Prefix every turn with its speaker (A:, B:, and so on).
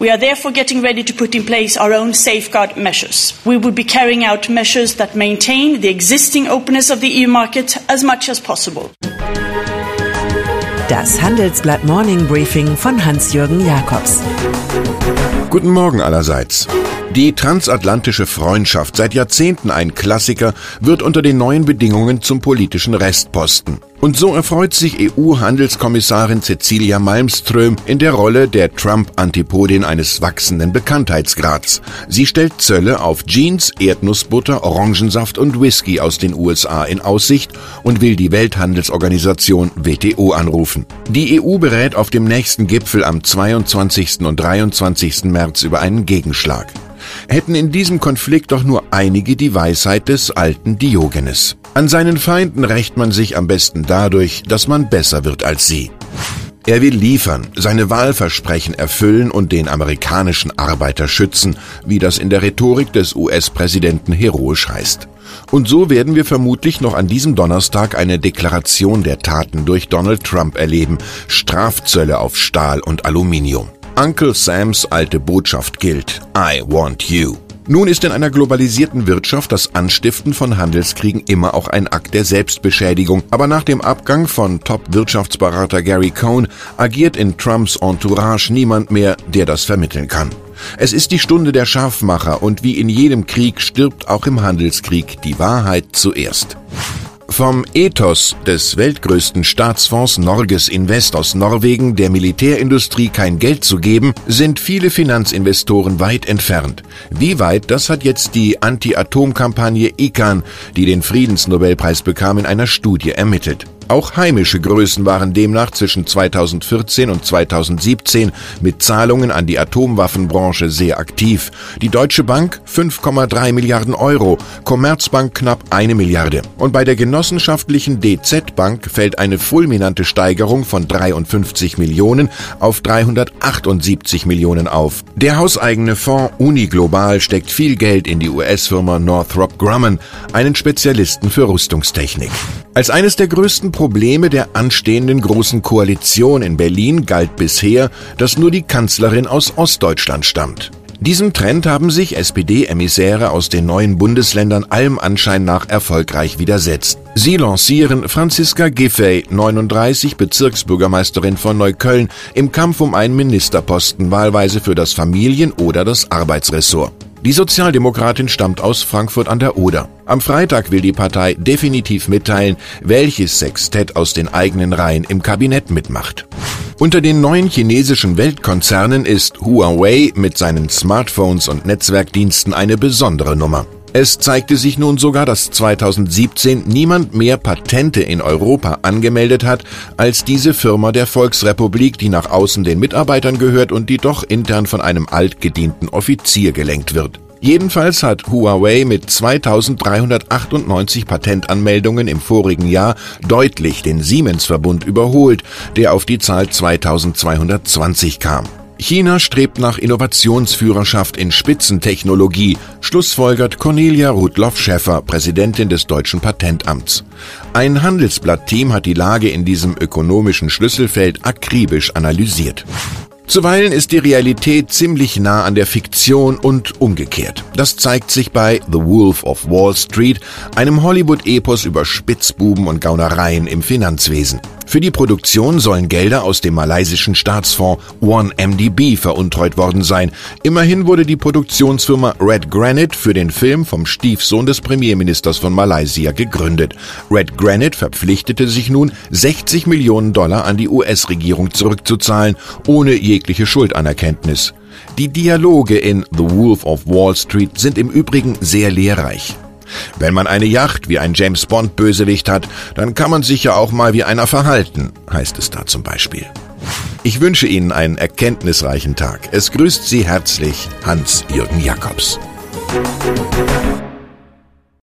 A: We are therefore getting ready to put in place our own safeguard measures. We will be carrying out measures that maintain the existing openness of the EU market as much as possible.
B: Das Handelsblatt Morning Briefing von Hans-Jürgen Jakobs.
C: Guten Morgen allerseits. Die transatlantische Freundschaft, seit Jahrzehnten ein Klassiker, wird unter den neuen Bedingungen zum politischen Restposten. Und so erfreut sich EU-Handelskommissarin Cecilia Malmström in der Rolle der Trump-Antipodin eines wachsenden Bekanntheitsgrads. Sie stellt Zölle auf Jeans, Erdnussbutter, Orangensaft und Whisky aus den USA in Aussicht und will die Welthandelsorganisation WTO anrufen. Die EU berät auf dem nächsten Gipfel am 22. und 23. März über einen Gegenschlag hätten in diesem Konflikt doch nur einige die Weisheit des alten Diogenes. An seinen Feinden rächt man sich am besten dadurch, dass man besser wird als sie. Er will liefern, seine Wahlversprechen erfüllen und den amerikanischen Arbeiter schützen, wie das in der Rhetorik des US-Präsidenten heroisch heißt. Und so werden wir vermutlich noch an diesem Donnerstag eine Deklaration der Taten durch Donald Trump erleben, Strafzölle auf Stahl und Aluminium. Uncle Sams alte Botschaft gilt. I want you. Nun ist in einer globalisierten Wirtschaft das Anstiften von Handelskriegen immer auch ein Akt der Selbstbeschädigung. Aber nach dem Abgang von Top-Wirtschaftsberater Gary Cohn agiert in Trumps Entourage niemand mehr, der das vermitteln kann. Es ist die Stunde der Scharfmacher und wie in jedem Krieg stirbt auch im Handelskrieg die Wahrheit zuerst. Vom Ethos des weltgrößten Staatsfonds Norges Invest aus Norwegen der Militärindustrie kein Geld zu geben, sind viele Finanzinvestoren weit entfernt. Wie weit, das hat jetzt die Anti-Atom-Kampagne ICAN, die den Friedensnobelpreis bekam, in einer Studie ermittelt. Auch heimische Größen waren demnach zwischen 2014 und 2017 mit Zahlungen an die Atomwaffenbranche sehr aktiv. Die Deutsche Bank 5,3 Milliarden Euro, Commerzbank knapp eine Milliarde. Und bei der genossenschaftlichen DZ Bank fällt eine fulminante Steigerung von 53 Millionen auf 378 Millionen auf. Der hauseigene Fonds Uniglobal steckt viel Geld in die US-Firma Northrop Grumman, einen Spezialisten für Rüstungstechnik. Als eines der größten Probleme der anstehenden Großen Koalition in Berlin galt bisher, dass nur die Kanzlerin aus Ostdeutschland stammt. Diesem Trend haben sich SPD-Emissäre aus den neuen Bundesländern allem Anschein nach erfolgreich widersetzt. Sie lancieren Franziska Giffey, 39, Bezirksbürgermeisterin von Neukölln, im Kampf um einen Ministerposten, wahlweise für das Familien- oder das Arbeitsressort. Die Sozialdemokratin stammt aus Frankfurt an der Oder. Am Freitag will die Partei definitiv mitteilen, welches Sextett aus den eigenen Reihen im Kabinett mitmacht. Unter den neuen chinesischen Weltkonzernen ist Huawei mit seinen Smartphones und Netzwerkdiensten eine besondere Nummer. Es zeigte sich nun sogar, dass 2017 niemand mehr Patente in Europa angemeldet hat als diese Firma der Volksrepublik, die nach außen den Mitarbeitern gehört und die doch intern von einem altgedienten Offizier gelenkt wird. Jedenfalls hat Huawei mit 2398 Patentanmeldungen im vorigen Jahr deutlich den Siemens-Verbund überholt, der auf die Zahl 2220 kam. China strebt nach Innovationsführerschaft in Spitzentechnologie, schlussfolgert Cornelia Rudloff-Schäffer, Präsidentin des Deutschen Patentamts. Ein Handelsblatt-Team hat die Lage in diesem ökonomischen Schlüsselfeld akribisch analysiert. Zuweilen ist die Realität ziemlich nah an der Fiktion und umgekehrt. Das zeigt sich bei The Wolf of Wall Street, einem Hollywood-Epos über Spitzbuben und Gaunereien im Finanzwesen. Für die Produktion sollen Gelder aus dem malaysischen Staatsfonds OneMDB veruntreut worden sein. Immerhin wurde die Produktionsfirma Red Granite für den Film vom Stiefsohn des Premierministers von Malaysia gegründet. Red Granite verpflichtete sich nun, 60 Millionen Dollar an die US-Regierung zurückzuzahlen, ohne jegliche Schuldanerkenntnis. Die Dialoge in The Wolf of Wall Street sind im Übrigen sehr lehrreich. Wenn man eine Yacht wie ein James Bond Bösewicht hat, dann kann man sich ja auch mal wie einer verhalten, heißt es da zum Beispiel. Ich wünsche Ihnen einen erkenntnisreichen Tag. Es grüßt Sie herzlich Hans-Jürgen. Musik